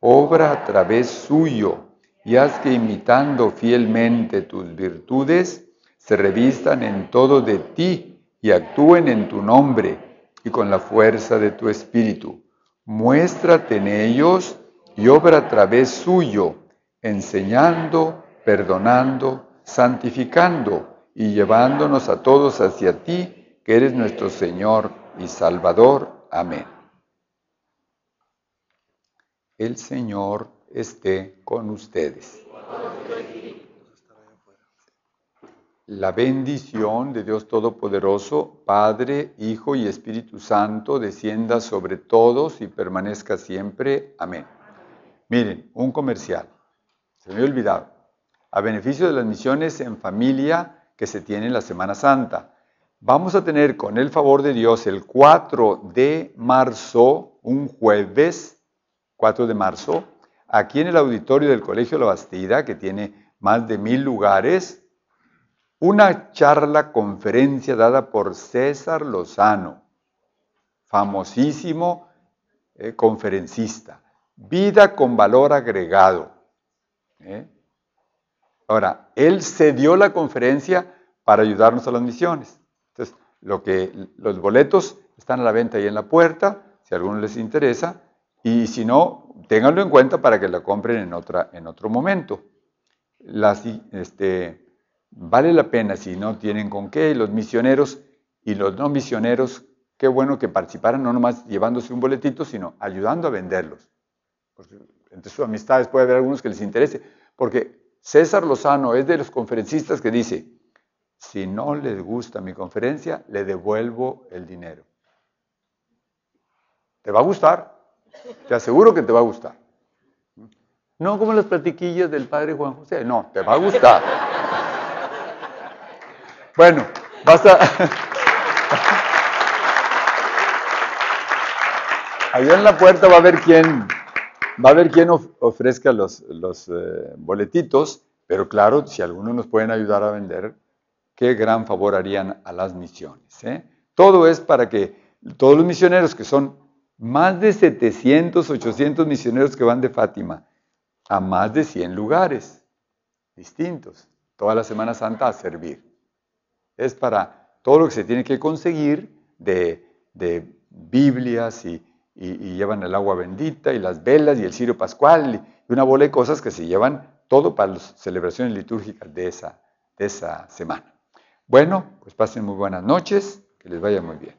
Obra a través suyo y haz que imitando fielmente tus virtudes, se revistan en todo de ti y actúen en tu nombre y con la fuerza de tu espíritu. Muéstrate en ellos y obra a través suyo, enseñando, perdonando, santificando y llevándonos a todos hacia ti, que eres nuestro Señor y Salvador. Amén. El Señor esté con ustedes. La bendición de Dios Todopoderoso, Padre, Hijo y Espíritu Santo, descienda sobre todos y permanezca siempre. Amén. Miren, un comercial. Se me había olvidado. A beneficio de las misiones en familia que se tiene en la Semana Santa. Vamos a tener con el favor de Dios el 4 de marzo, un jueves, 4 de marzo, aquí en el auditorio del Colegio La Bastida, que tiene más de mil lugares, una charla conferencia dada por César Lozano, famosísimo eh, conferencista. Vida con valor agregado. ¿eh? Ahora, él cedió la conferencia para ayudarnos a las misiones. Entonces, lo que, los boletos están a la venta ahí en la puerta, si a alguno les interesa, y si no, ténganlo en cuenta para que lo compren en, otra, en otro momento. Este, Vale la pena si no tienen con qué, los misioneros y los no misioneros, qué bueno que participaran, no nomás llevándose un boletito, sino ayudando a venderlos. Porque entre sus amistades puede haber algunos que les interese, porque César Lozano es de los conferencistas que dice, si no les gusta mi conferencia, le devuelvo el dinero. ¿Te va a gustar? Te aseguro que te va a gustar. No como las platiquillas del padre Juan José, no, te va a gustar. Bueno, basta. Allá en la puerta va a haber quién, va a haber quién ofrezca los, los eh, boletitos, pero claro, si algunos nos pueden ayudar a vender, qué gran favor harían a las misiones. ¿eh? Todo es para que todos los misioneros, que son más de 700, 800 misioneros que van de Fátima a más de 100 lugares distintos, toda la Semana Santa a servir es para todo lo que se tiene que conseguir de, Biblias y, llevan el agua bendita y las velas y el cirio pascual y una bola de cosas que se llevan todo para las celebraciones litúrgicas de esa, de esa semana. Bueno, pues pasen muy buenas noches. Que les vaya muy bien.